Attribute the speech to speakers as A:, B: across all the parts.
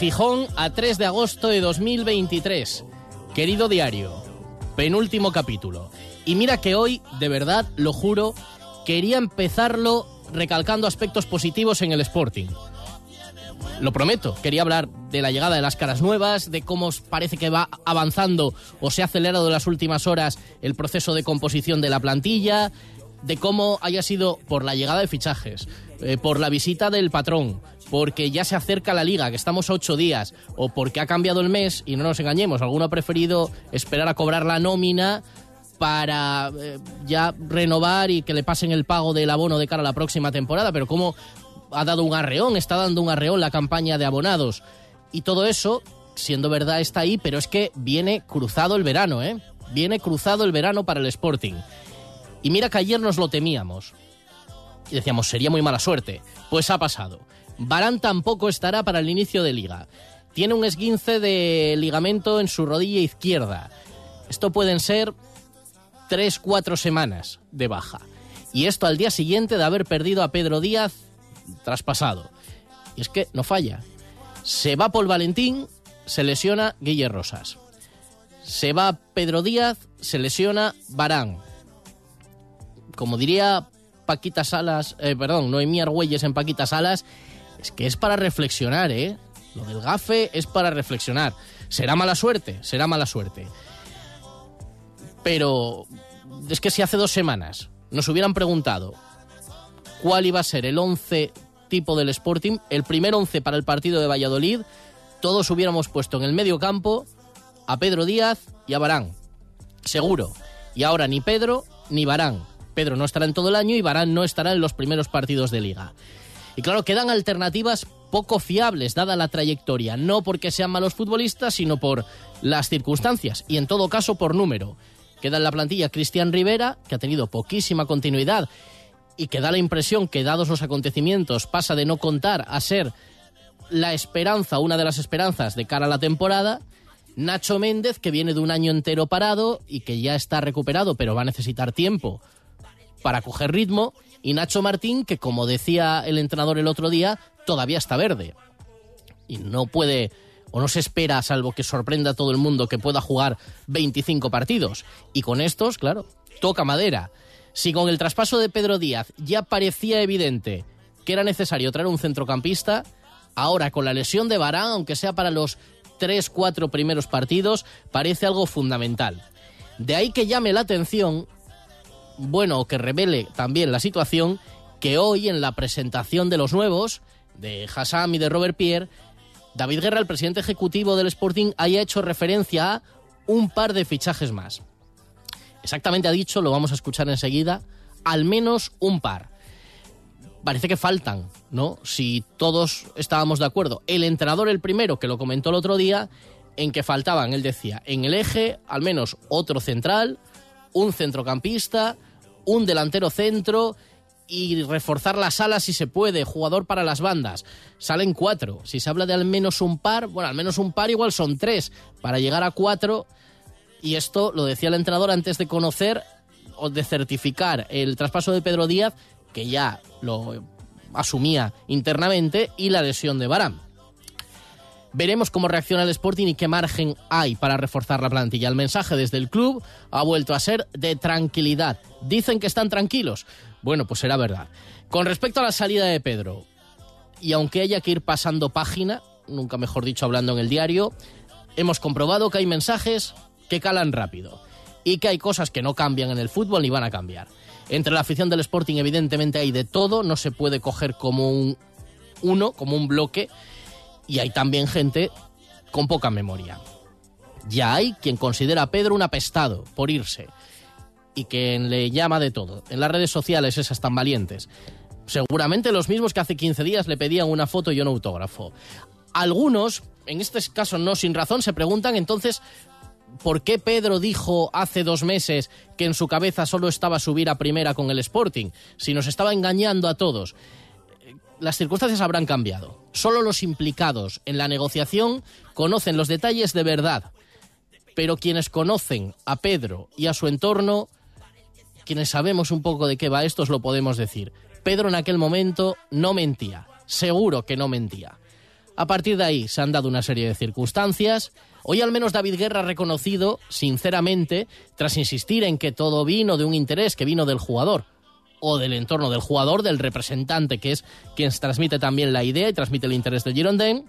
A: Gijón a 3 de agosto de 2023. Querido diario, penúltimo capítulo. Y mira que hoy, de verdad, lo juro, quería empezarlo recalcando aspectos positivos en el Sporting. Lo prometo, quería hablar de la llegada de las caras nuevas, de cómo parece que va avanzando o se ha acelerado en las últimas horas el proceso de composición de la plantilla, de cómo haya sido por la llegada de fichajes, eh, por la visita del patrón, porque ya se acerca la liga, que estamos ocho días, o porque ha cambiado el mes, y no nos engañemos, alguno ha preferido esperar a cobrar la nómina para eh, ya renovar y que le pasen el pago del abono de cara a la próxima temporada, pero cómo ha dado un arreón, está dando un arreón la campaña de abonados. Y todo eso, siendo verdad, está ahí, pero es que viene cruzado el verano, ¿eh? Viene cruzado el verano para el Sporting. Y mira que ayer nos lo temíamos. Y decíamos, sería muy mala suerte. Pues ha pasado. Barán tampoco estará para el inicio de liga. Tiene un esguince de ligamento en su rodilla izquierda. Esto pueden ser tres, cuatro semanas de baja. Y esto al día siguiente de haber perdido a Pedro Díaz traspasado. Y es que no falla. Se va Paul Valentín, se lesiona Guille Rosas. Se va Pedro Díaz, se lesiona Barán. Como diría Paquita Salas, eh, perdón, Noemí Argüelles en Paquita Salas, es que es para reflexionar, ¿eh? Lo del gafe es para reflexionar. ¿Será mala suerte? Será mala suerte. Pero es que si hace dos semanas nos hubieran preguntado cuál iba a ser el 11 tipo del Sporting, el primer 11 para el partido de Valladolid, todos hubiéramos puesto en el medio campo a Pedro Díaz y a Barán. Seguro. Y ahora ni Pedro ni Barán. Pedro no estará en todo el año y Barán no estará en los primeros partidos de liga. Y claro, quedan alternativas poco fiables dada la trayectoria, no porque sean malos futbolistas, sino por las circunstancias y en todo caso por número. Queda en la plantilla Cristian Rivera, que ha tenido poquísima continuidad y que da la impresión que dados los acontecimientos pasa de no contar a ser la esperanza, una de las esperanzas de cara a la temporada. Nacho Méndez, que viene de un año entero parado y que ya está recuperado, pero va a necesitar tiempo para coger ritmo. Y Nacho Martín, que como decía el entrenador el otro día, todavía está verde. Y no puede, o no se espera, salvo que sorprenda a todo el mundo, que pueda jugar 25 partidos. Y con estos, claro, toca madera. Si con el traspaso de Pedro Díaz ya parecía evidente que era necesario traer un centrocampista, ahora con la lesión de Barán, aunque sea para los 3-4 primeros partidos, parece algo fundamental. De ahí que llame la atención bueno, que revele también la situación, que hoy en la presentación de los nuevos, de Hassam y de Robert Pierre, David Guerra, el presidente ejecutivo del Sporting, haya hecho referencia a un par de fichajes más. Exactamente ha dicho, lo vamos a escuchar enseguida, al menos un par. Parece que faltan, ¿no? Si todos estábamos de acuerdo. El entrenador, el primero, que lo comentó el otro día, en que faltaban, él decía, en el eje, al menos otro central, un centrocampista, un delantero centro y reforzar las alas si se puede, jugador para las bandas. Salen cuatro. Si se habla de al menos un par, bueno, al menos un par igual son tres. Para llegar a cuatro, y esto lo decía el entrenador antes de conocer o de certificar el traspaso de Pedro Díaz, que ya lo asumía internamente, y la lesión de Barán. Veremos cómo reacciona el Sporting y qué margen hay para reforzar la plantilla. El mensaje desde el club ha vuelto a ser de tranquilidad. Dicen que están tranquilos. Bueno, pues será verdad. Con respecto a la salida de Pedro, y aunque haya que ir pasando página, nunca mejor dicho hablando en el diario, hemos comprobado que hay mensajes que calan rápido y que hay cosas que no cambian en el fútbol ni van a cambiar. Entre la afición del Sporting evidentemente hay de todo, no se puede coger como un uno, como un bloque, y hay también gente con poca memoria. Ya hay quien considera a Pedro un apestado por irse y quien le llama de todo. En las redes sociales esas tan valientes. Seguramente los mismos que hace 15 días le pedían una foto y un autógrafo. Algunos, en este caso no sin razón, se preguntan entonces ¿Por qué Pedro dijo hace dos meses que en su cabeza solo estaba subir a primera con el Sporting? Si nos estaba engañando a todos. Las circunstancias habrán cambiado. Solo los implicados en la negociación conocen los detalles de verdad. Pero quienes conocen a Pedro y a su entorno, quienes sabemos un poco de qué va esto, os lo podemos decir. Pedro en aquel momento no mentía, seguro que no mentía. A partir de ahí se han dado una serie de circunstancias. Hoy al menos David Guerra ha reconocido, sinceramente, tras insistir en que todo vino de un interés que vino del jugador o del entorno del jugador, del representante, que es quien transmite también la idea y transmite el interés del Girondin,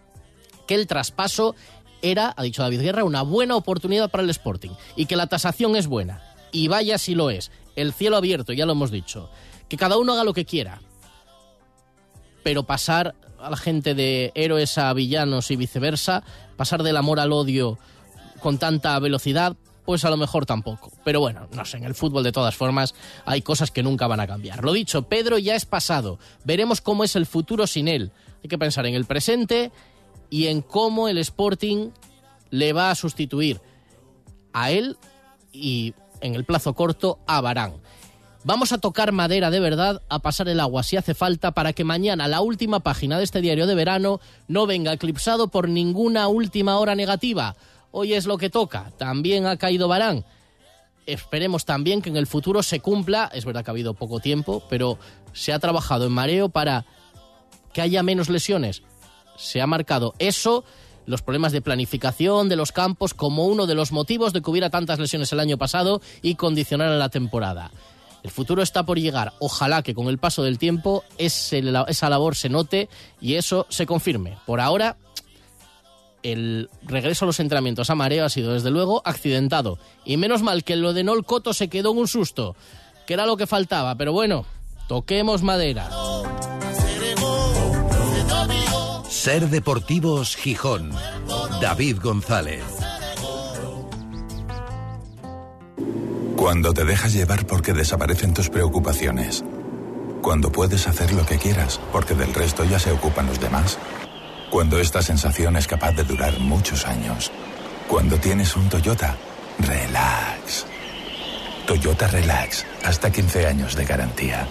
A: que el traspaso era, ha dicho David Guerra, una buena oportunidad para el Sporting y que la tasación es buena. Y vaya si lo es. El cielo abierto, ya lo hemos dicho que cada uno haga lo que quiera. Pero pasar a la gente de héroes a villanos y viceversa, pasar del amor al odio con tanta velocidad, pues a lo mejor tampoco. Pero bueno, no sé, en el fútbol de todas formas hay cosas que nunca van a cambiar. Lo dicho, Pedro ya es pasado. Veremos cómo es el futuro sin él. Hay que pensar en el presente y en cómo el Sporting le va a sustituir a él y en el plazo corto a Barán. Vamos a tocar madera de verdad, a pasar el agua si hace falta, para que mañana la última página de este diario de verano no venga eclipsado por ninguna última hora negativa. Hoy es lo que toca. También ha caído Barán. Esperemos también que en el futuro se cumpla. Es verdad que ha habido poco tiempo, pero se ha trabajado en mareo para que haya menos lesiones. Se ha marcado eso los problemas de planificación de los campos como uno de los motivos de que hubiera tantas lesiones el año pasado y condicionar la temporada. El futuro está por llegar. Ojalá que con el paso del tiempo esa labor se note y eso se confirme. Por ahora, el regreso a los entrenamientos a mareo ha sido desde luego accidentado. Y menos mal que lo de Nol Coto se quedó en un susto, que era lo que faltaba. Pero bueno, toquemos madera.
B: Ser Deportivos Gijón. David González.
C: Cuando te dejas llevar porque desaparecen tus preocupaciones. Cuando puedes hacer lo que quieras porque del resto ya se ocupan los demás. Cuando esta sensación es capaz de durar muchos años. Cuando tienes un Toyota, relax. Toyota Relax, hasta 15 años de garantía.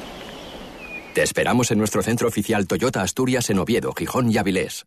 D: Te esperamos en nuestro centro oficial Toyota Asturias en Oviedo, Gijón y Avilés.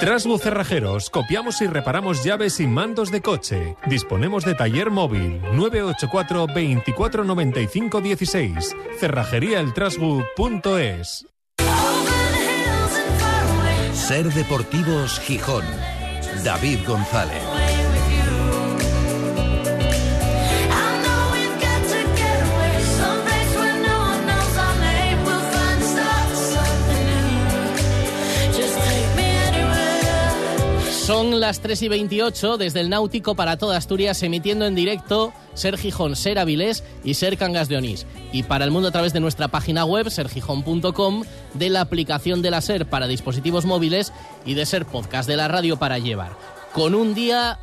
E: Trasbu Cerrajeros, copiamos y reparamos llaves y mandos de coche. Disponemos de taller móvil 984 2495 16. Cerrajeríaeltrasbu.es.
B: Ser Deportivos Gijón. David González.
A: Son las 3 y 28 desde el Náutico para toda Asturias, emitiendo en directo Ser Gijón, Ser Avilés y Ser Cangas de Onís. Y para el mundo a través de nuestra página web, sergijón.com, de la aplicación de la Ser para dispositivos móviles y de Ser Podcast de la radio para llevar. Con un día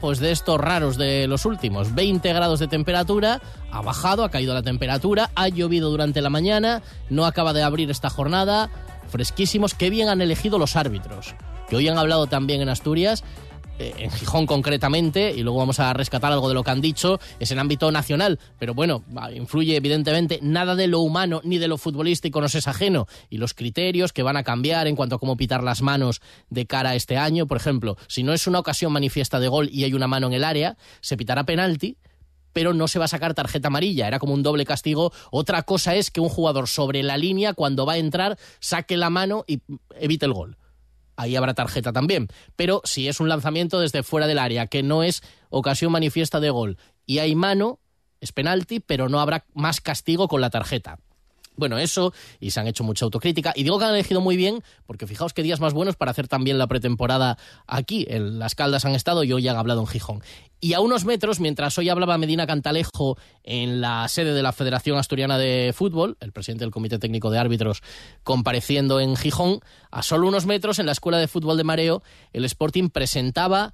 A: pues de estos raros de los últimos, 20 grados de temperatura, ha bajado, ha caído la temperatura, ha llovido durante la mañana, no acaba de abrir esta jornada, fresquísimos, qué bien han elegido los árbitros que hoy han hablado también en Asturias, eh, en Gijón concretamente, y luego vamos a rescatar algo de lo que han dicho, es en ámbito nacional, pero bueno, influye evidentemente, nada de lo humano ni de lo futbolístico nos es ajeno, y los criterios que van a cambiar en cuanto a cómo pitar las manos de cara a este año, por ejemplo, si no es una ocasión manifiesta de gol y hay una mano en el área, se pitará penalti, pero no se va a sacar tarjeta amarilla, era como un doble castigo. Otra cosa es que un jugador sobre la línea, cuando va a entrar, saque la mano y evite el gol ahí habrá tarjeta también. Pero si es un lanzamiento desde fuera del área, que no es ocasión manifiesta de gol, y hay mano, es penalti, pero no habrá más castigo con la tarjeta. Bueno, eso, y se han hecho mucha autocrítica. Y digo que han elegido muy bien, porque fijaos qué días más buenos para hacer también la pretemporada aquí. En Las Caldas han estado y hoy han hablado en Gijón. Y a unos metros, mientras hoy hablaba Medina Cantalejo en la sede de la Federación Asturiana de Fútbol, el presidente del Comité Técnico de Árbitros compareciendo en Gijón, a solo unos metros en la Escuela de Fútbol de Mareo, el Sporting presentaba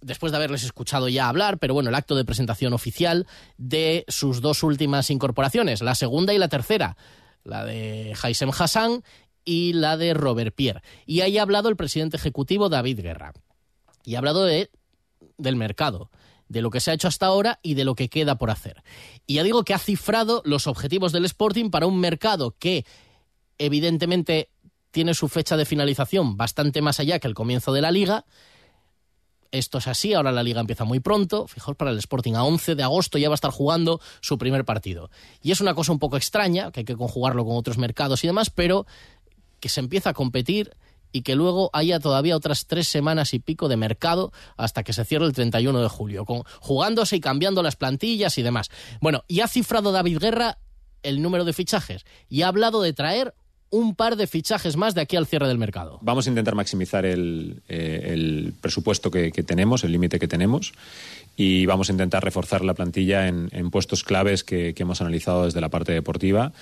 A: después de haberles escuchado ya hablar, pero bueno, el acto de presentación oficial de sus dos últimas incorporaciones, la segunda y la tercera, la de Haisem Hassan y la de Robert Pierre. Y ahí ha hablado el presidente ejecutivo David Guerra. Y ha hablado de, del mercado, de lo que se ha hecho hasta ahora y de lo que queda por hacer. Y ya digo que ha cifrado los objetivos del Sporting para un mercado que evidentemente tiene su fecha de finalización bastante más allá que el comienzo de la liga, esto es así, ahora la liga empieza muy pronto, fijaos para el Sporting, a 11 de agosto ya va a estar jugando su primer partido. Y es una cosa un poco extraña, que hay que conjugarlo con otros mercados y demás, pero que se empieza a competir y que luego haya todavía otras tres semanas y pico de mercado hasta que se cierre el 31 de julio, con, jugándose y cambiando las plantillas y demás. Bueno, y ha cifrado David Guerra el número de fichajes y ha hablado de traer un par de fichajes más de aquí al cierre del mercado.
F: Vamos a intentar maximizar el, eh, presupuesto que, tenemos, el límite que tenemos, y vamos a intentar reforzar la plantilla en, puestos claves que, hemos analizado desde la parte deportiva.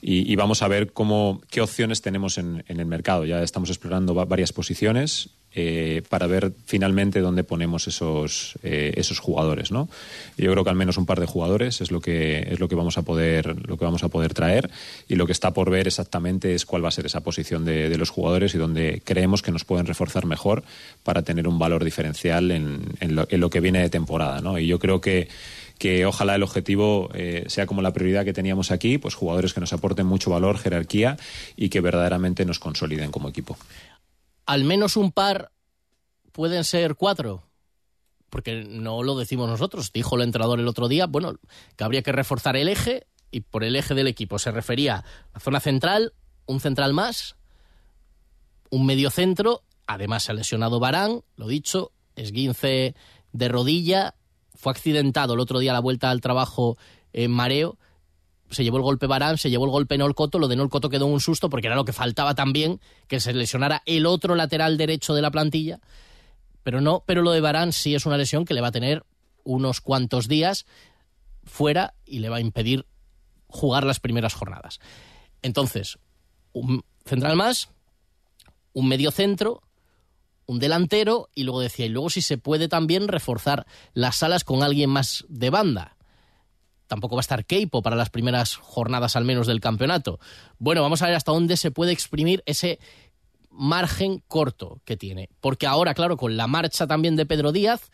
F: Y, vamos a ver cómo, qué opciones tenemos en, en el mercado. Ya estamos explorando varias posiciones eh, para ver finalmente dónde ponemos esos, eh, esos jugadores, ¿no? Yo creo que al menos un par de jugadores es lo que es lo que vamos a poder lo que vamos a poder traer y lo que está por ver exactamente es cuál va a ser esa posición de, los jugadores y dónde creemos que nos pueden reforzar mejor para tener un valor diferencial en, lo, que viene de temporada, ¿no? Y yo creo que que ojalá el objetivo eh, sea como la prioridad que teníamos aquí, pues jugadores que nos aporten mucho valor, jerarquía y que verdaderamente nos consoliden como equipo
A: al menos un par pueden ser cuatro. Porque no lo decimos nosotros. Dijo el entrenador el otro día, bueno, que habría que reforzar el eje y por el eje del equipo se refería a la zona central, un central más, un medio centro, además se ha lesionado Barán, lo dicho, esguince de rodilla, fue accidentado el otro día a la vuelta al trabajo en mareo se llevó el golpe Barán, se llevó el golpe Nolcoto, lo de Nolcoto quedó un susto porque era lo que faltaba también, que se lesionara el otro lateral derecho de la plantilla, pero no, pero lo de Barán sí es una lesión que le va a tener unos cuantos días fuera y le va a impedir jugar las primeras jornadas. Entonces, un central más, un medio centro, un delantero y luego decía, y luego si se puede también reforzar las salas con alguien más de banda tampoco va a estar Keipo para las primeras jornadas al menos del campeonato. Bueno, vamos a ver hasta dónde se puede exprimir ese margen corto que tiene. Porque ahora, claro, con la marcha también de Pedro Díaz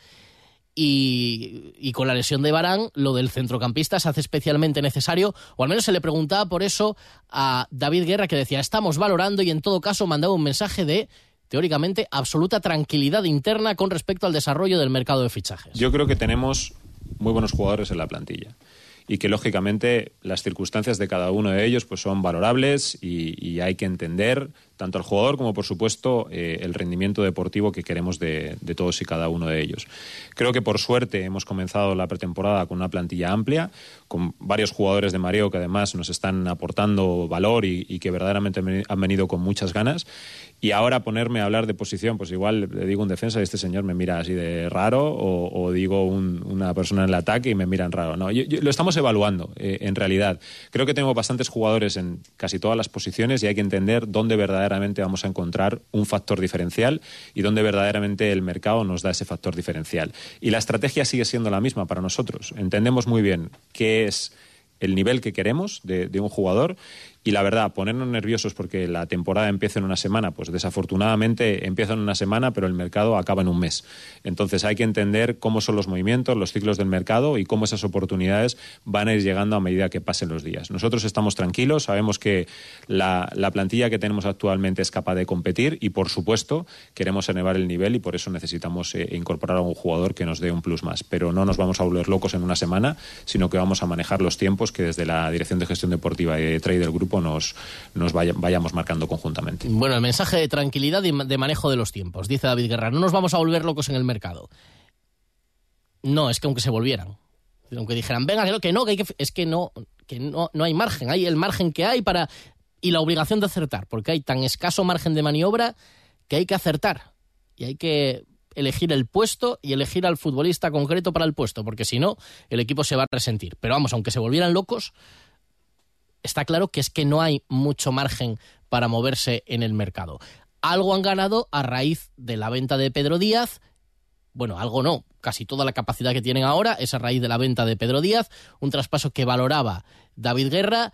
A: y, con la lesión de Barán, lo del centrocampista se hace especialmente necesario, o al menos se le preguntaba por eso a David Guerra, que decía, estamos valorando y en todo caso mandaba un mensaje de teóricamente absoluta tranquilidad interna con respecto al desarrollo del mercado de fichajes.
F: Yo creo que tenemos muy buenos jugadores en la plantilla y que lógicamente las circunstancias de cada uno de ellos pues son valorables y, hay que entender tanto al jugador como por supuesto eh, el rendimiento deportivo que queremos de, todos y cada uno de ellos. Creo que por suerte hemos comenzado la pretemporada con una plantilla amplia, con varios jugadores de mareo que además nos están aportando valor y, y que verdaderamente han venido con muchas ganas y ahora ponerme a hablar de posición, pues igual le digo un defensa y este señor me mira así de raro, o, digo una persona en el ataque y me miran raro. No, lo estamos evaluando, eh, en realidad. Creo que tengo bastantes jugadores en casi todas las posiciones y hay que entender dónde verdaderamente vamos a encontrar un factor diferencial y dónde verdaderamente el mercado nos da ese factor diferencial. Y la estrategia sigue siendo la misma para nosotros. Entendemos muy bien qué es el nivel que queremos de un jugador y la verdad, ponernos nerviosos porque la temporada empieza en una semana, pues desafortunadamente empieza en una semana, pero el mercado acaba en un mes. Entonces hay que entender cómo son los movimientos, los ciclos del mercado y cómo esas oportunidades van a ir llegando a medida que pasen los días. Nosotros estamos tranquilos, sabemos que la, plantilla que tenemos actualmente es capaz de competir y, por supuesto, queremos elevar el nivel y por eso necesitamos eh, incorporar a un jugador que nos dé un plus más. Pero no nos vamos a volver locos en una semana, sino que vamos a manejar los tiempos que desde la Dirección de Gestión Deportiva de Trade del Grupo nos, vayamos marcando conjuntamente.
A: Bueno, el mensaje de tranquilidad y de manejo de los tiempos, dice David Guerra. No nos vamos a volver locos en el mercado. No, es que aunque se volvieran, aunque dijeran, venga, que no, que, no, que, es que no, que no, no hay margen, hay el margen que hay para y la obligación de acertar, porque hay tan escaso margen de maniobra que hay que acertar y hay que elegir el puesto y elegir al futbolista concreto para el puesto, porque si no, el equipo se va a resentir. Pero vamos, aunque se volvieran locos, está claro que es que no hay mucho margen para moverse en el mercado. Algo han ganado a raíz de la venta de Pedro Díaz. Bueno, algo no. Casi toda la capacidad que tienen ahora es a raíz de la venta de Pedro Díaz, un traspaso que valoraba David Guerra,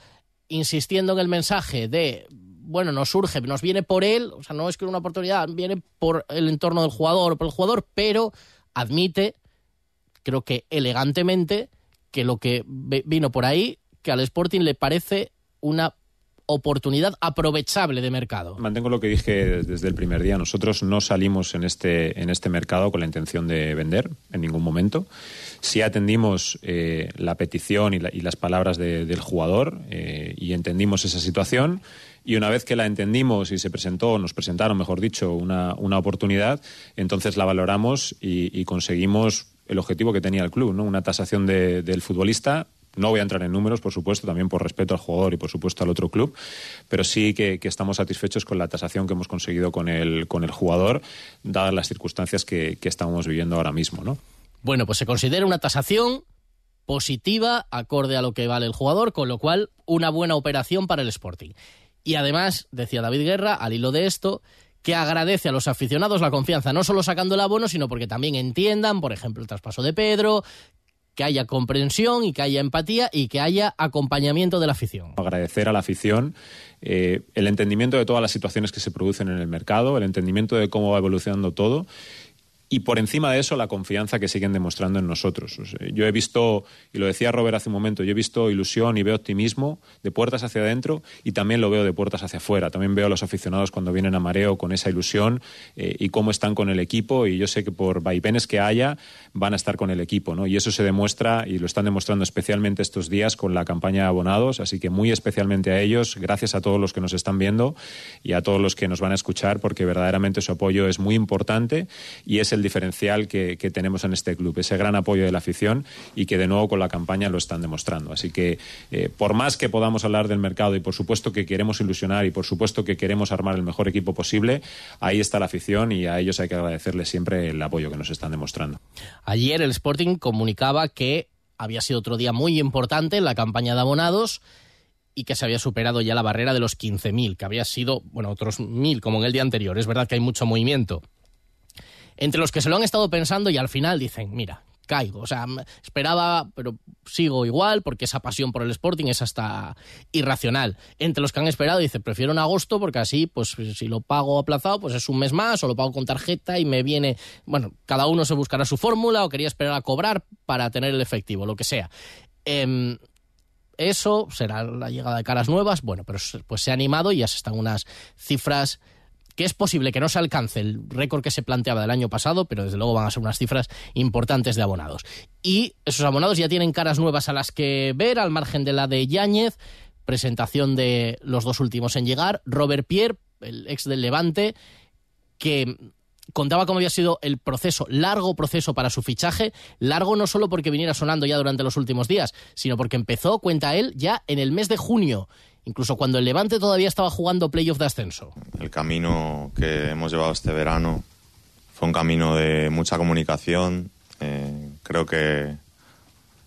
A: insistiendo en el mensaje de bueno, nos surge, nos viene por él, o sea, no es que una oportunidad, viene por el entorno del jugador por el jugador, pero admite, creo que elegantemente, que lo que vino por ahí, que al Sporting le parece una oportunidad aprovechable de mercado.
F: Mantengo lo que dije desde el primer día. Nosotros no salimos en este, en este mercado con la intención de vender en ningún momento. Sí atendimos eh, la petición y, las palabras del jugador eh, y entendimos esa situación y una vez que la entendimos y se presentó, nos presentaron, mejor dicho, una, una oportunidad, entonces la valoramos y, conseguimos el objetivo que tenía el club, ¿no? Una tasación del futbolista no voy a entrar en números, por supuesto, también por respeto al jugador y por supuesto al otro club, pero sí que, estamos satisfechos con la tasación que hemos conseguido con el, con el jugador, dadas las circunstancias que, que estamos viviendo ahora mismo. ¿no?
A: Bueno, pues se considera una tasación positiva, acorde a lo que vale el jugador, con lo cual una buena operación para el Sporting. Y además, decía David Guerra, al hilo de esto, que agradece a los aficionados la confianza, no solo sacando el abono, sino porque también entiendan, por ejemplo, el traspaso de Pedro, que haya comprensión y que haya empatía y que haya acompañamiento de la afición.
F: Agradecer a la afición eh, el entendimiento de todas las situaciones que se producen en el mercado, el entendimiento de cómo va evolucionando todo y por encima de eso la confianza que siguen demostrando en nosotros. yo he visto, y lo decía Robert hace un momento, yo he visto ilusión y veo optimismo de puertas hacia adentro y también lo veo de puertas hacia afuera. También veo a los aficionados cuando vienen a mareo con esa ilusión eh, y cómo están con el equipo y yo sé que por vaivenes que haya van a estar con el equipo. ¿no? Y eso se demuestra y lo están demostrando especialmente estos días con la campaña de abonados, así que muy especialmente a ellos, gracias a todos los que nos están viendo y a todos los que nos van a escuchar porque verdaderamente su apoyo es muy importante y es el diferencial que, tenemos en este club, ese gran apoyo de la afición y que de nuevo con la campaña lo están demostrando. Así que eh, por más que podamos hablar del mercado y por supuesto que queremos ilusionar y por supuesto que queremos armar el mejor equipo posible, ahí está la afición y a ellos hay que agradecerles siempre el apoyo que nos están demostrando.
A: Ayer el Sporting comunicaba que había sido otro día muy importante en la campaña de abonados y que se había superado ya la barrera de los 15.000, que había sido, bueno, otros 1.000 como en el día anterior. Es verdad que hay mucho movimiento entre los que se lo han estado pensando y al final dicen, mira, caigo. O sea, esperaba, pero sigo igual porque esa pasión por el Sporting es hasta irracional. Entre los que han esperado, dice, prefiero en agosto porque así, pues si lo pago aplazado, pues es un mes más o lo pago con tarjeta y me viene, bueno, cada uno se buscará su fórmula o quería esperar a cobrar para tener el efectivo, lo que sea. Em, eso será la llegada de caras nuevas, bueno, pero pues se ha animado y ya se están unas cifras que es posible que no se alcance el récord que se planteaba del año pasado, pero desde luego van a ser unas cifras importantes de abonados. Y esos abonados ya tienen caras nuevas a las que ver, al margen de la de Yáñez, presentación de los dos últimos en llegar, Robert Pierre, el ex del Levante, que contaba cómo había sido el proceso, largo proceso para su fichaje, largo no solo porque viniera sonando ya durante los últimos días, sino porque empezó, cuenta él, ya en el mes de junio incluso cuando el Levante todavía estaba jugando playoff de ascenso.
G: El camino que hemos llevado este verano fue un camino de mucha comunicación. Eh, creo que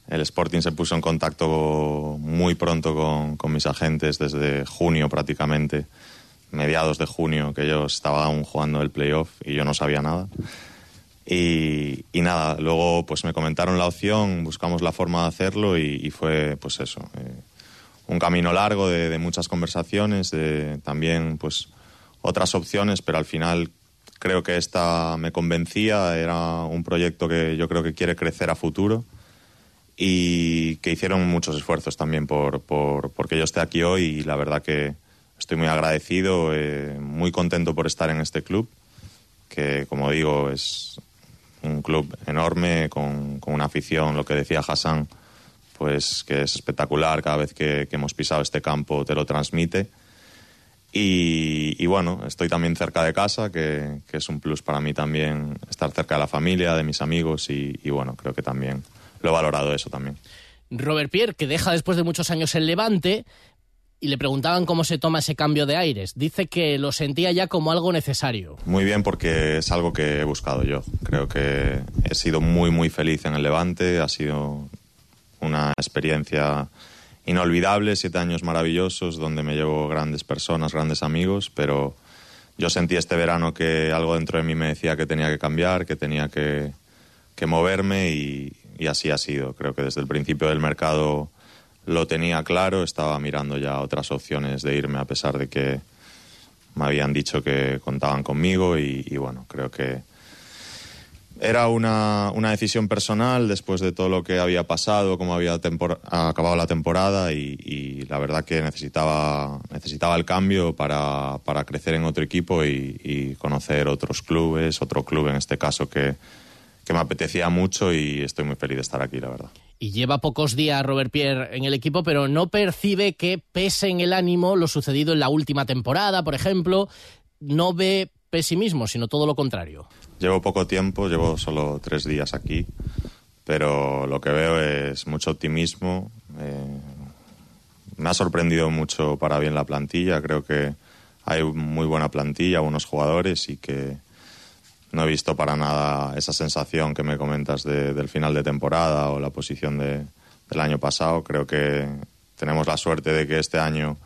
G: el Sporting se puso en contacto muy pronto con, mis agentes, desde junio prácticamente, mediados de junio, que ellos estaban aún jugando el playoff y yo no sabía nada. Y, nada, luego pues me comentaron la opción, buscamos la forma de hacerlo y, fue pues eso. Eh, un camino largo de, muchas conversaciones, de también pues otras opciones, pero al final creo que esta me convencía, era un proyecto que yo creo que quiere crecer a futuro y que hicieron muchos esfuerzos también por, por porque yo esté aquí hoy y la verdad que estoy muy agradecido, eh, muy contento por estar en este club, que como digo es un club enorme, con, con una afición, lo que decía Hassan, pues que es espectacular cada vez que, hemos pisado este campo te lo transmite y, bueno estoy también cerca de casa que, es un plus para mí también estar cerca de la familia de mis amigos y, bueno creo que también lo he valorado eso también
A: Robert Pierre, que deja después de muchos años el Levante, y le preguntaban cómo se toma ese cambio de aires. Dice que lo sentía ya como algo necesario.
G: Muy bien porque es algo que he buscado yo. Creo que he sido muy muy feliz en el Levante, ha sido experiencia inolvidable, siete años maravillosos donde me llevo grandes personas, grandes amigos, pero yo sentí este verano que algo dentro de mí me decía que tenía que cambiar, que tenía que, moverme y así ha sido. Creo que desde el principio del mercado lo tenía claro, estaba mirando ya otras opciones de irme a pesar de que me habían dicho que contaban conmigo y, bueno, creo que era una, una, decisión personal después de todo lo que había pasado, cómo había acabado la temporada y, la verdad que necesitaba, necesitaba el cambio para, para crecer en otro equipo y, conocer otros clubes, otro club en este caso que, que me apetecía mucho y estoy muy feliz de estar aquí, la verdad
A: y lleva pocos días Robert Pierre en el equipo, pero no percibe que pese en el ánimo lo sucedido en la última temporada, por ejemplo. No ve pesimismo, sino todo lo contrario.
G: Llevo poco tiempo, llevo solo tres días aquí, pero lo que veo es mucho optimismo. Eh, me ha sorprendido mucho para bien la plantilla. Creo que hay muy buena plantilla, buenos jugadores y que no he visto para nada esa sensación que me comentas del final de temporada o la posición de, del año pasado. Creo que tenemos la suerte de que este año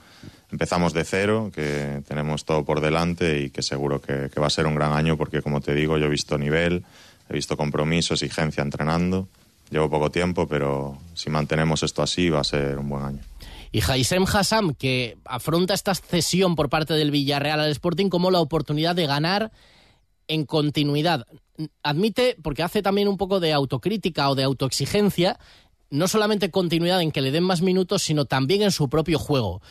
G: empezamos de cero, que tenemos todo por delante y que seguro que, va a ser un gran año porque, como te digo, yo he visto nivel, he visto compromiso, exigencia entrenando. Llevo poco tiempo, pero si mantenemos esto así va a ser un buen año.
A: Y Haisem Hassam, que afronta esta cesión por parte del Villarreal al Sporting como la oportunidad de ganar en continuidad. Admite, porque hace también un poco de autocrítica o de autoexigencia, no solamente continuidad en que le den más minutos, sino también en su propio juego.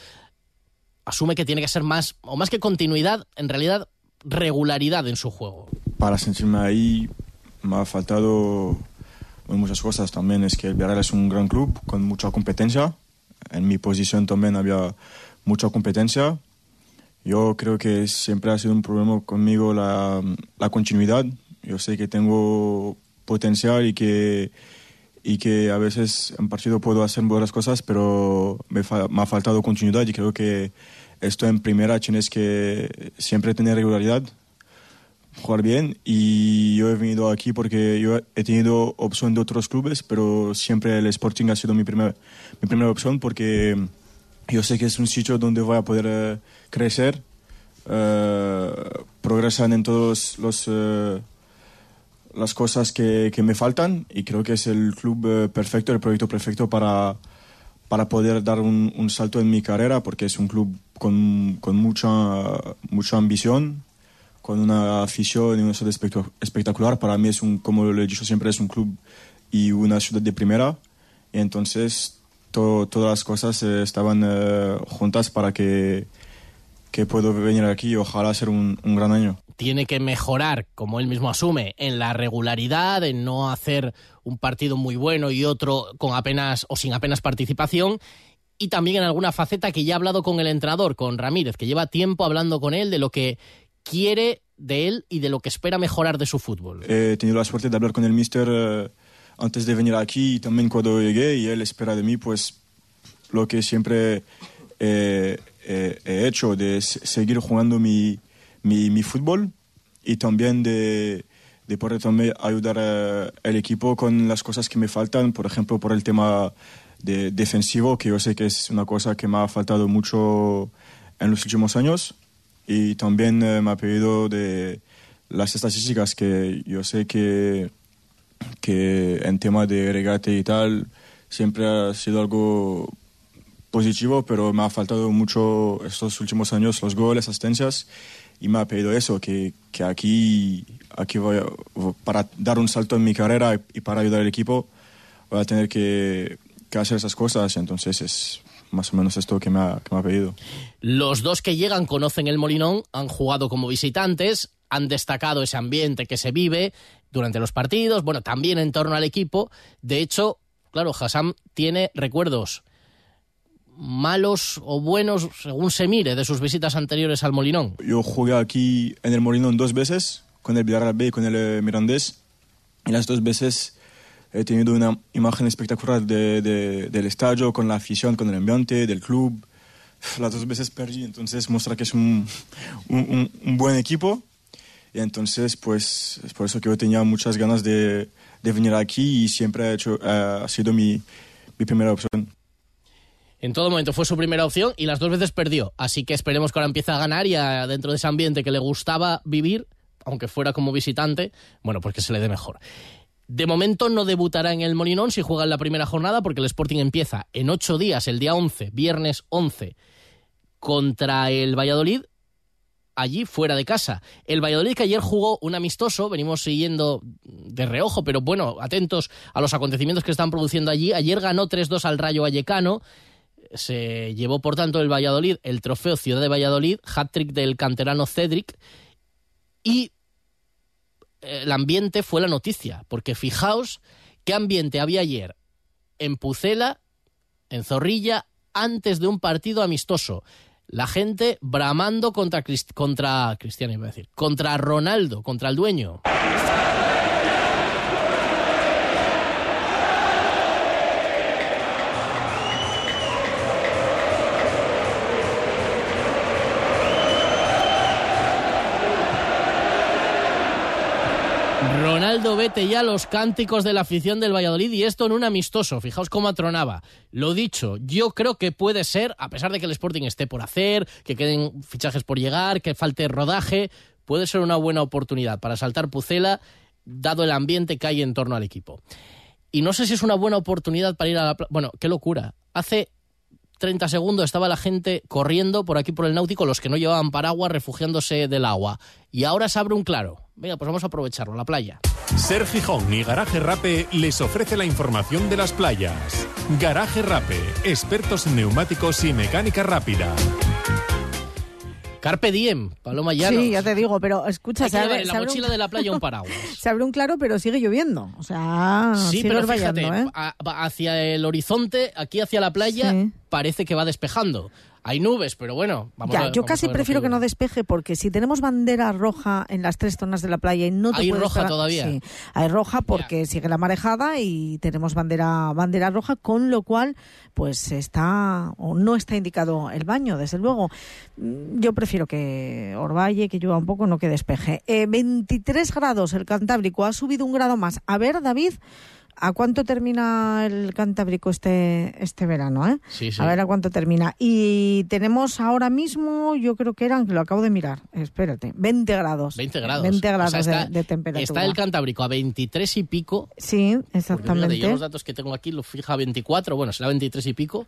A: Asume que tiene que ser más, o más que continuidad, en realidad regularidad en su juego.
H: Para sentirme ahí me ha faltado muchas cosas también. Es que el Villarreal es un gran club con mucha competencia. En mi posición también había mucha competencia yo creo que siempre ha sido un problema conmigo la, la continuidad. Yo sé que tengo potencial y que, y que a veces en partido puedo hacer buenas cosas, pero me, me, ha faltado continuidad y creo que esto en primera tienes que siempre tener regularidad, jugar bien. Y yo he venido aquí porque yo he tenido opción de otros clubes, pero siempre el Sporting ha sido mi, primer, mi primera opción porque yo sé que es un sitio donde voy a poder eh, crecer, eh, progresar en todas eh, las cosas que, que, me faltan y creo que es el club perfecto, el proyecto perfecto para, para poder dar un, un, salto en mi carrera porque es un club con, con mucha, mucha ambición, con una afición y un ciudad espectacular. Para mí es un, como lo he dicho siempre, es un club y una ciudad de primera. Y entonces todas las cosas eh, estaban eh, juntas para que, que puedo venir aquí y ojalá ser un, un, gran año.
A: Tiene que mejorar, como él mismo asume, en la regularidad, en no hacer un partido muy bueno y otro con apenas o sin apenas participación. Y también en alguna faceta que ya ha hablado con el entrenador, con Ramírez, que lleva tiempo hablando con él de lo que quiere de él y de lo que espera mejorar de su fútbol.
H: He tenido la suerte de hablar con el mister. Eh, antes de venir aquí y también cuando llegué y él espera de mí pues lo que siempre he hecho de seguir jugando mi, mi, mi, fútbol y también de, de poder también ayudar al equipo con las cosas que me faltan, por ejemplo por el tema de defensivo que yo sé que es una cosa que me ha faltado mucho en los últimos años. Y también eh, me ha pedido de las estadísticas que yo sé que que en tema de regate y tal siempre ha sido algo positivo, pero me ha faltado mucho estos últimos años los goles, asistencias, y me ha pedido eso, que, que aquí, aquí voy para dar un salto en mi carrera y para ayudar al equipo, voy a tener que, que hacer esas cosas, entonces es más o menos esto que me, ha, que me ha pedido.
A: Los dos que llegan conocen el Molinón, han jugado como visitantes, han destacado ese ambiente que se vive durante los partidos, bueno, también en torno al equipo. De hecho, claro, Hassam tiene recuerdos malos o buenos, según se mire, de sus visitas anteriores al Molinón.
H: Yo jugué aquí en el Molinón dos veces, con el Villarreal B y con el eh, Mirandés. Y las dos veces he tenido una imagen espectacular de- de- del estadio, con la afición, con el ambiente, del club. Las dos veces perdí, entonces muestra que es un, un- un- un buen equipo. Y entonces, pues, es por eso que yo tenía muchas ganas de, de venir aquí y siempre ha, hecho, ha sido mi, mi primera opción.
A: En todo momento fue su primera opción y las dos veces perdió. Así que esperemos que ahora empiece a ganar y a- dentro de ese ambiente que le gustaba vivir, aunque fuera como visitante, bueno, pues que se le dé mejor. De momento no debutará en el Molinón si juega en la primera jornada porque el Sporting empieza en ocho días, el día 11, viernes 11, contra el Valladolid, allí fuera de casa. El Valladolid que ayer jugó un amistoso, venimos siguiendo de reojo, pero bueno, atentos a los acontecimientos que están produciendo allí. Ayer ganó 3-2 al Rayo Vallecano. Se llevó, por tanto, el Valladolid el trofeo Ciudad de Valladolid, hat-trick del canterano Cedric. Y el ambiente fue la noticia, porque fijaos qué ambiente había ayer en Pucela, en Zorrilla, antes de un partido amistoso. La gente bramando contra, contra Cristiano, iba a decir, contra Ronaldo, contra el dueño. Ronaldo vete ya los cánticos de la afición del Valladolid y esto en un amistoso. Fijaos cómo atronaba. Lo dicho, yo creo que puede ser, a pesar de que el Sporting esté por hacer, que queden fichajes por llegar, que falte rodaje, puede ser una buena oportunidad para saltar Pucela, dado el ambiente que hay en torno al equipo. Y no sé si es una buena oportunidad para ir a la... Bueno, qué locura. Hace 30 segundos estaba la gente corriendo por aquí por el náutico, los que no llevaban paraguas refugiándose del agua. Y ahora se abre un claro. Venga, pues vamos a aprovecharlo, la playa.
E: Ser Gijón y Garaje Rape les ofrece la información de las playas. Garaje Rape, expertos en neumáticos y mecánica rápida.
A: Carpe diem, Paloma Llano.
I: Sí, ya te digo, pero escucha, se abre,
A: en
I: se
A: la
I: abre un-
A: mochila de la playa un paraguas.
I: se abre un claro, pero sigue lloviendo. O sea,
A: Sí, pero fíjate,
I: ¿eh?
A: a- va hacia el horizonte, aquí hacia la playa,
I: Sí.
A: parece que va despejando. Hay nubes, pero bueno, vamos
I: Ya,
A: a,
I: yo
A: vamos
I: casi
A: a ver
I: prefiero que no despeje porque si tenemos bandera roja en las tres zonas de la playa y no te
A: ¿Hay
I: puedes
A: roja
I: parar-
A: todavía?
I: Sí, hay roja porque sigue la marejada y tenemos bandera bandera roja, con lo cual pues está o no está indicado el baño, desde luego. Mm, Yo prefiero que orvalle, que llueva un poco, no que despeje. Eh, 23 grados el Cantábrico, ha subido un grado más. A ver, David, ¿a cuánto termina el Cantábrico este este verano, eh?
A: Sí, sí.
I: A ver a cuánto termina. Y tenemos ahora mismo, yo creo que eran, que lo acabo de mirar, espérate, 20 grados.
A: 20 grados.
I: 20 grados
A: O sea, está,
I: de, de temperatura.
A: Está el Cantábrico a 23 y pico.
I: Sí,
A: Porque fíjate,
I: exactamente.
A: yo los datos que tengo aquí los fija a 24, bueno, será 23 y pico.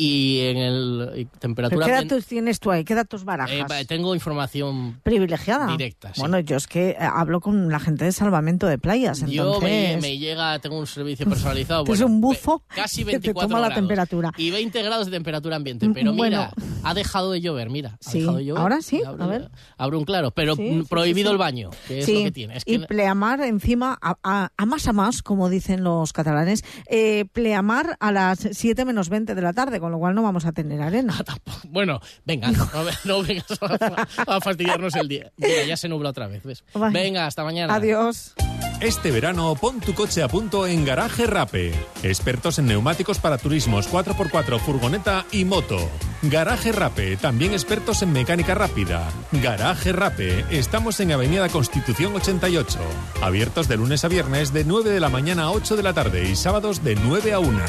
A: Y en el y
I: ¿Pero
A: temperatura...
I: ¿Qué datos tienes tú ahí? ¿Qué datos
A: eh,
I: barajas?
A: va- tengo información
I: Privilegiada.
A: directa, sí.
I: Bueno, yo es que eh, hablo con la gente de salvamento de playas,
A: Yo
I: entonces...
A: me, me llega, tengo un servicio personalizado. Bueno,
I: un bufo
A: Casi
I: que te
A: 24
I: toma la
A: grados.
I: temperatura.
A: Y 20 grados de temperatura ambiente.
I: Mm,
A: Pero mira,
I: bueno.
A: ha dejado de llover, mira. Ha
I: Sí,
A: dejado de llover.
I: ahora sí,
A: Abre,
I: a ver.
A: un claro, pero
I: Sí,
A: mm, prohibido el baño, que es lo que tiene. Es que
I: y pleamar encima, a, a- a más a más, como dicen los catalanes, eh, pleamar a las 7 menos 20 de la tarde, con lo cual no vamos a tener arena.
A: Bueno, venga, no, no vengas a, a fastidiarnos el día. Mira, ya se nubla otra vez, ¿ves?
I: Vale.
A: Venga, hasta mañana.
I: Adiós.
E: Este verano pon tu coche a punto en Garaje Rape. Expertos en neumáticos para turismos 4x4, furgoneta y moto. Garaje Rape, también expertos en mecánica rápida. Garaje Rape, estamos en Avenida Constitución 88. Abiertos de lunes a viernes de 9 de la mañana a 8 de la tarde y sábados de 9 a 1.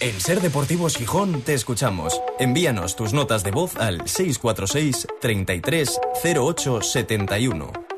J: En Ser Deportivos Gijón te escuchamos. Envíanos tus notas de voz al 646 33 08 71.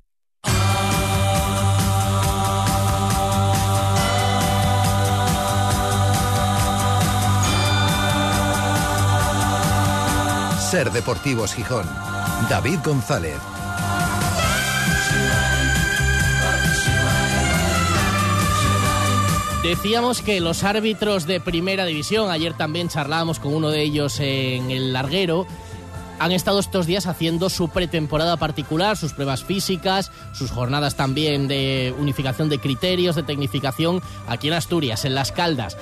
B: Ser Deportivos Gijón. David González.
A: Decíamos que los árbitros de primera división, ayer también charlábamos con uno de ellos en el larguero, han estado estos días haciendo su pretemporada particular, sus pruebas físicas, sus jornadas también de unificación de criterios, de tecnificación aquí en Asturias, en Las Caldas.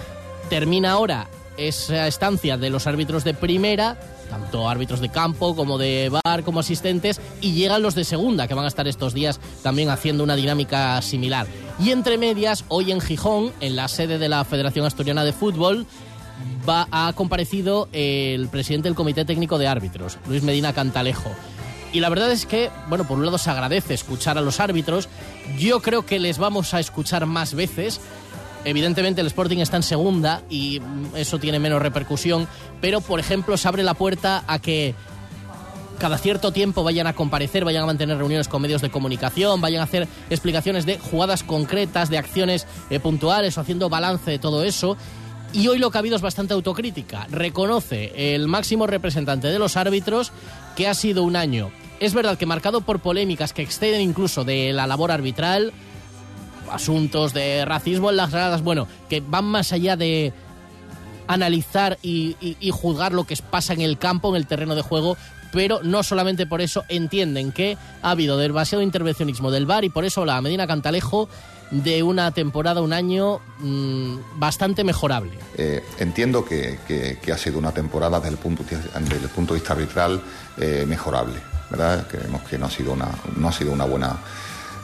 A: Termina ahora esa estancia de los árbitros de primera, tanto árbitros de campo como de bar como asistentes, y llegan los de segunda, que van a estar estos días también haciendo una dinámica similar. Y entre medias, hoy en Gijón, en la sede de la Federación Asturiana de Fútbol, va, ha comparecido el presidente del Comité Técnico de Árbitros, Luis Medina Cantalejo. Y la verdad es que, bueno, por un lado se agradece escuchar a los árbitros. Yo creo que les vamos a escuchar más veces. Evidentemente el Sporting está en segunda y eso tiene menos repercusión, pero por ejemplo se abre la puerta a que cada cierto tiempo vayan a comparecer, vayan a mantener reuniones con medios de comunicación, vayan a hacer explicaciones de jugadas concretas, de acciones eh, puntuales o haciendo balance de todo eso. Y hoy lo que ha habido es bastante autocrítica. Reconoce el máximo representante de los árbitros que ha sido un año, es verdad que marcado por polémicas que exceden incluso de la labor arbitral, asuntos de racismo en las gradas, bueno, que van más allá de analizar y, y, juzgar lo que pasa en el campo, en el terreno de juego, pero no solamente por eso entienden que ha habido demasiado intervencionismo del VAR y por eso la Medina Cantalejo de una temporada, un año mmm, bastante mejorable.
K: Eh, entiendo que, que, que, ha sido una temporada desde el punto, desde el punto de vista arbitral eh, mejorable, ¿verdad? Creemos que no ha sido una, no ha sido una buena,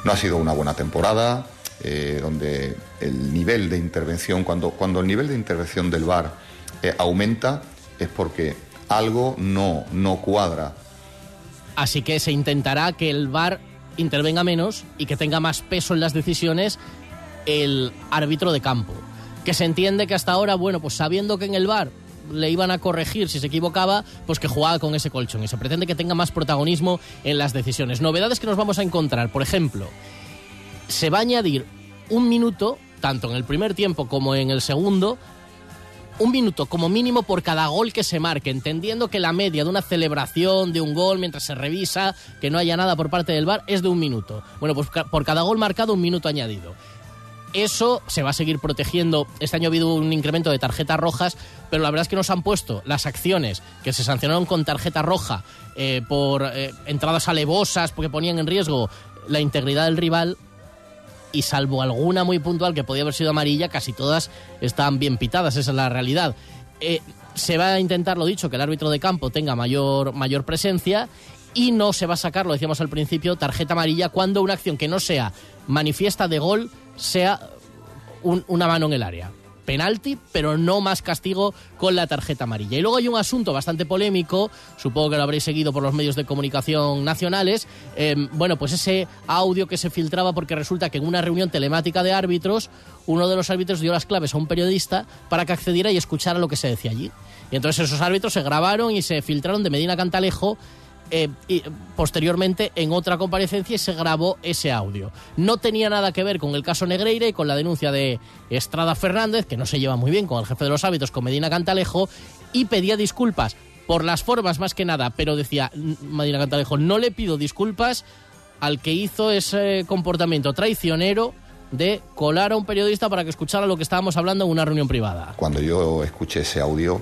K: no ha sido una buena temporada. Eh, donde el nivel de intervención, cuando, cuando el nivel de intervención del VAR eh, aumenta, es porque algo no, no cuadra.
A: Así que se intentará que el VAR intervenga menos y que tenga más peso en las decisiones el árbitro de campo. Que se entiende que hasta ahora, bueno, pues sabiendo que en el VAR le iban a corregir si se equivocaba, pues que jugaba con ese colchón y se pretende que tenga más protagonismo en las decisiones. Novedades que nos vamos a encontrar, por ejemplo, se va a añadir un minuto, tanto en el primer tiempo como en el segundo, un minuto como mínimo por cada gol que se marque, entendiendo que la media de una celebración de un gol mientras se revisa, que no haya nada por parte del VAR, es de un minuto. Bueno, pues por cada gol marcado un minuto añadido. Eso se va a seguir protegiendo. Este año ha habido un incremento de tarjetas rojas, pero la verdad es que nos han puesto las acciones que se sancionaron con tarjeta roja eh, por eh, entradas alevosas, porque ponían en riesgo la integridad del rival, y salvo alguna muy puntual que podía haber sido amarilla, casi todas están bien pitadas, esa es la realidad. Eh, se va a intentar, lo dicho, que el árbitro de campo tenga mayor, mayor presencia y no se va a sacar, lo decíamos al principio, tarjeta amarilla cuando una acción que no sea manifiesta de gol sea un, una mano en el área penalti, pero no más castigo con la tarjeta amarilla. Y luego hay un asunto bastante polémico, supongo que lo habréis seguido por los medios de comunicación nacionales, eh, bueno, pues ese audio que se filtraba porque resulta que en una reunión telemática de árbitros, uno de los árbitros dio las claves a un periodista para que accediera y escuchara lo que se decía allí. Y entonces esos árbitros se grabaron y se filtraron de Medina Cantalejo eh, y posteriormente en otra comparecencia y se grabó ese audio. No tenía nada que ver con el caso Negreira y con la denuncia de Estrada Fernández, que no se lleva muy bien con el jefe de los hábitos, con Medina Cantalejo, y pedía disculpas por las formas más que nada, pero decía Medina Cantalejo, no le pido disculpas al que hizo ese comportamiento traicionero de colar a un periodista para que escuchara lo que estábamos hablando en una reunión privada.
K: Cuando yo escuché ese audio,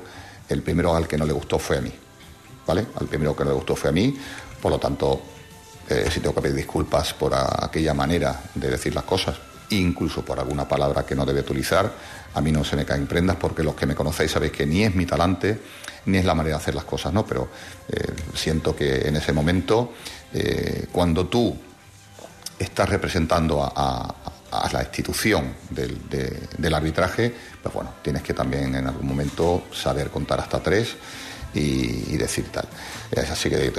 K: el primero al que no le gustó fue a mí. ¿Vale? Al primero que no le gustó fue a mí, por lo tanto, eh, si tengo que pedir disculpas por aquella manera de decir las cosas, incluso por alguna palabra que no debe utilizar, a mí no se me caen prendas porque los que me conocéis sabéis que ni es mi talante ni es la manera de hacer las cosas, ¿no? Pero eh, siento que en ese momento, eh, cuando tú estás representando a, la institución del, de, del arbitraje, pues bueno, tienes que también en algún momento saber contar hasta tres y, decir tal. Así que eh,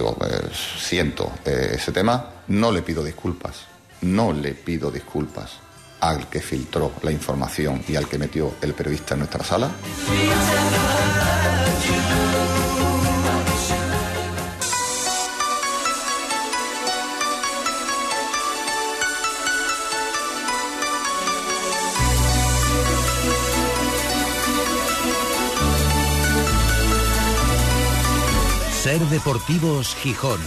K: siento eh, ese tema, no le pido disculpas, no le pido disculpas al que filtró la información y al que metió el periodista en nuestra sala.
B: Deportivos Gijón.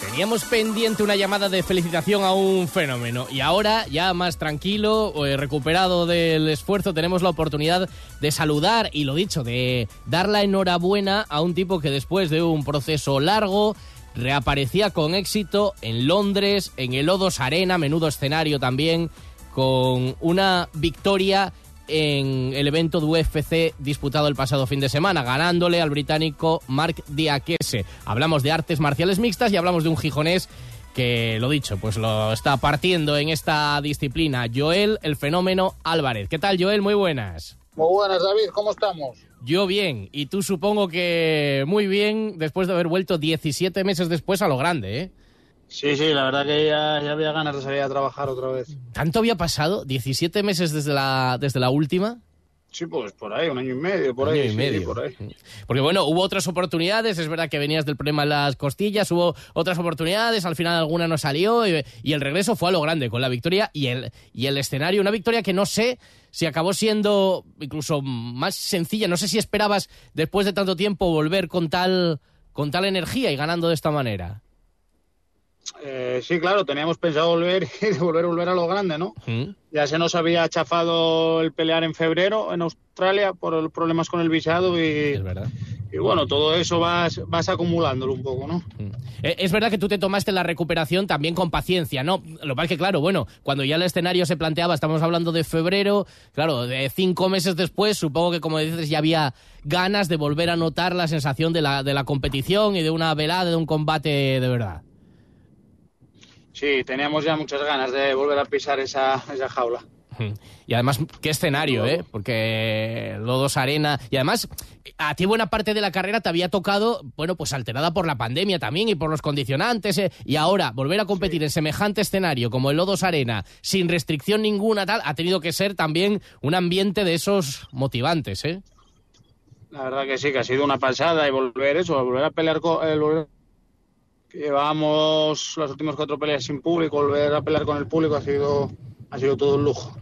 A: Teníamos pendiente una llamada de felicitación a un fenómeno y ahora, ya más tranquilo, eh, recuperado del esfuerzo, tenemos la oportunidad de saludar y lo dicho, de dar la enhorabuena a un tipo que después de un proceso largo reaparecía con éxito en Londres, en el Odos Arena, menudo escenario también, con una victoria en el evento de UFC disputado el pasado fin de semana, ganándole al británico Mark Diakese. Hablamos de artes marciales mixtas y hablamos de un gijonés que, lo dicho, pues lo está partiendo en esta disciplina. Joel, el fenómeno Álvarez. ¿Qué tal, Joel? Muy buenas.
L: Muy buenas, David. ¿Cómo estamos?
A: Yo bien, y tú supongo que muy bien después de haber vuelto 17 meses después a lo grande, ¿eh?
L: Sí, sí, la verdad que ya, había ganas de salir a trabajar otra vez.
A: ¿Tanto había pasado? ¿17 meses desde la, desde la última?
L: Sí, pues por ahí, un año y medio, por ahí.
A: Año y medio.
L: por ahí.
A: Porque bueno, hubo otras oportunidades, es verdad que venías del problema en las costillas, hubo otras oportunidades, al final alguna no salió y, el regreso fue a lo grande con la victoria y el, y el escenario, una victoria que no sé si acabó siendo incluso más sencilla, no sé si esperabas después de tanto tiempo volver con tal, con tal energía y ganando de esta manera.
L: Eh, sí, claro, teníamos pensado volver y volver, volver a lo grande, ¿no? Ya se nos había chafado el pelear en febrero en Australia por los problemas con el visado y,
A: es verdad.
L: y bueno, todo eso vas, vas acumulándolo un poco, ¿no?
A: Eh, es verdad que tú te tomaste la recuperación también con paciencia, ¿no? Lo cual que, claro, bueno, cuando ya el escenario se planteaba, estamos hablando de febrero, claro, de cinco meses después, supongo que como dices, ya había ganas de volver a notar la sensación de la, de la competición y de una velada, de un combate de verdad.
L: Sí, teníamos ya muchas ganas de volver a pisar esa, esa jaula.
A: Y además, qué escenario, ¿eh? Porque Lodos Arena. Y además, a ti buena parte de la carrera te había tocado, bueno, pues alterada por la pandemia también y por los condicionantes. ¿eh? Y ahora, volver a competir en semejante escenario como el Lodos Arena, sin restricción ninguna, tal, ha tenido que ser también un ambiente de esos motivantes, ¿eh?
L: La verdad que sí, que ha sido una pasada y volver eso, volver a pelear con. El volver llevábamos las últimas cuatro peleas sin público, volver a pelear con el público ha sido ha sido todo un lujo.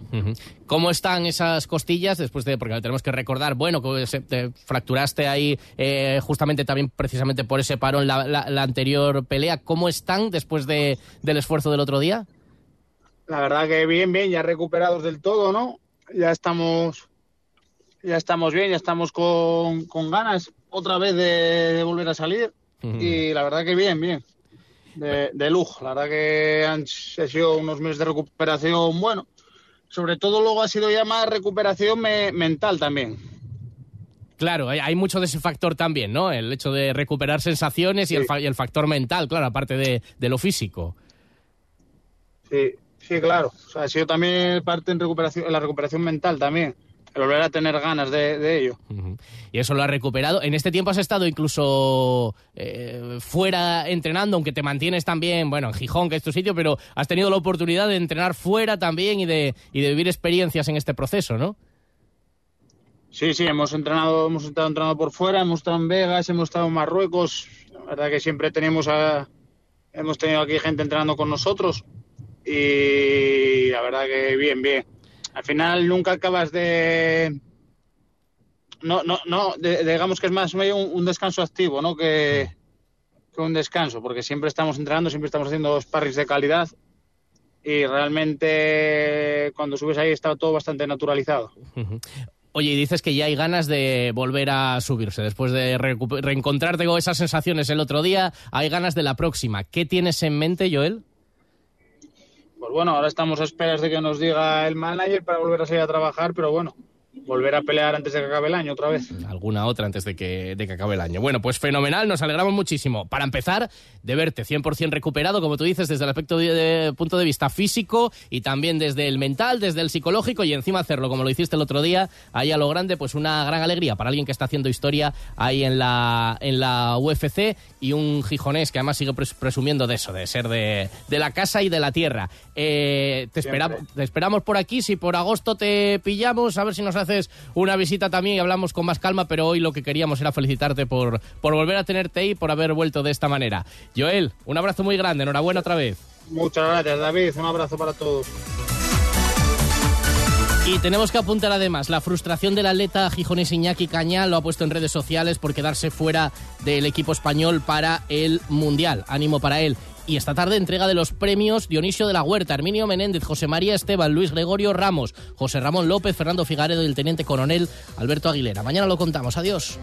A: ¿Cómo están esas costillas después de, porque tenemos que recordar, bueno, que te fracturaste ahí eh, justamente también precisamente por ese parón la, la, anterior pelea, ¿cómo están después de, del esfuerzo del otro día?
L: La verdad que bien, bien, ya recuperados del todo, ¿no? Ya estamos, ya estamos bien, ya estamos con, con ganas otra vez de volver a salir y la verdad que bien, bien. De, lujo. La verdad que han, sido unos meses de recuperación bueno. Sobre todo luego ha sido ya más recuperación mental también.
A: Claro, hay, mucho de ese factor también, ¿no? El hecho de recuperar sensaciones y, el, y, el, factor mental, claro, aparte de, de, lo físico.
L: Sí, sí, claro. O sea, ha sido también parte en, recuperación, en la recuperación mental también volver a tener ganas de, ello.
A: Y eso lo has recuperado. En este tiempo has estado incluso eh, fuera entrenando, aunque te mantienes también, bueno, en Gijón, que es tu sitio, pero has tenido la oportunidad de entrenar fuera también y de, y de vivir experiencias en este proceso, ¿no?
L: Sí, sí, hemos entrenado, hemos estado entrenando por fuera, hemos estado en Vegas, hemos estado en Marruecos. La verdad que siempre tenemos a, hemos tenido aquí gente entrenando con nosotros y la verdad que bien, bien al final nunca acabas de no no no digamos que es más medio un, descanso activo no que, un descanso porque siempre estamos entrenando siempre estamos haciendo sparrings de calidad y realmente cuando subes ahí está todo bastante naturalizado
A: Oye, y dices que ya hay ganas de volver a subirse. Después de reencontrarte con esas sensaciones el otro día, hay ganas de la próxima. ¿Qué tienes en mente, Joel?
L: Pues bueno, ahora estamos a esperas de que nos diga el manager para volver a salir a trabajar, pero bueno, volver a pelear antes de que acabe el año otra vez.
A: Alguna otra antes de que, de que acabe el año. Bueno, pues fenomenal, nos alegramos muchísimo. Para empezar, de verte 100% recuperado, como tú dices, desde el aspecto de, punto de vista físico y también desde el mental, desde el psicológico y encima hacerlo como lo hiciste el otro día, ahí a lo grande, pues una gran alegría para alguien que está haciendo historia ahí en la, en la UFC y un gijonés que además sigue presumiendo de eso, de ser de, de la casa y de la tierra. Eh, te, esperamos, te esperamos por aquí, si por agosto te pillamos, a ver si nos hace una visita también y hablamos con más calma, pero hoy lo que queríamos era felicitarte por, por volver a tenerte y por haber vuelto de esta manera. Joel, un abrazo muy grande, enhorabuena otra vez.
L: Muchas gracias, David, un abrazo para todos.
A: Y tenemos que apuntar además la frustración del atleta Gijones Iñaki Cañal lo ha puesto en redes sociales por quedarse fuera del equipo español para el Mundial. Ánimo para él. Y esta tarde entrega de los premios Dionisio de la Huerta, Herminio Menéndez, José María Esteban, Luis Gregorio Ramos, José Ramón López, Fernando Figaredo y el teniente coronel Alberto Aguilera. Mañana lo contamos. Adiós.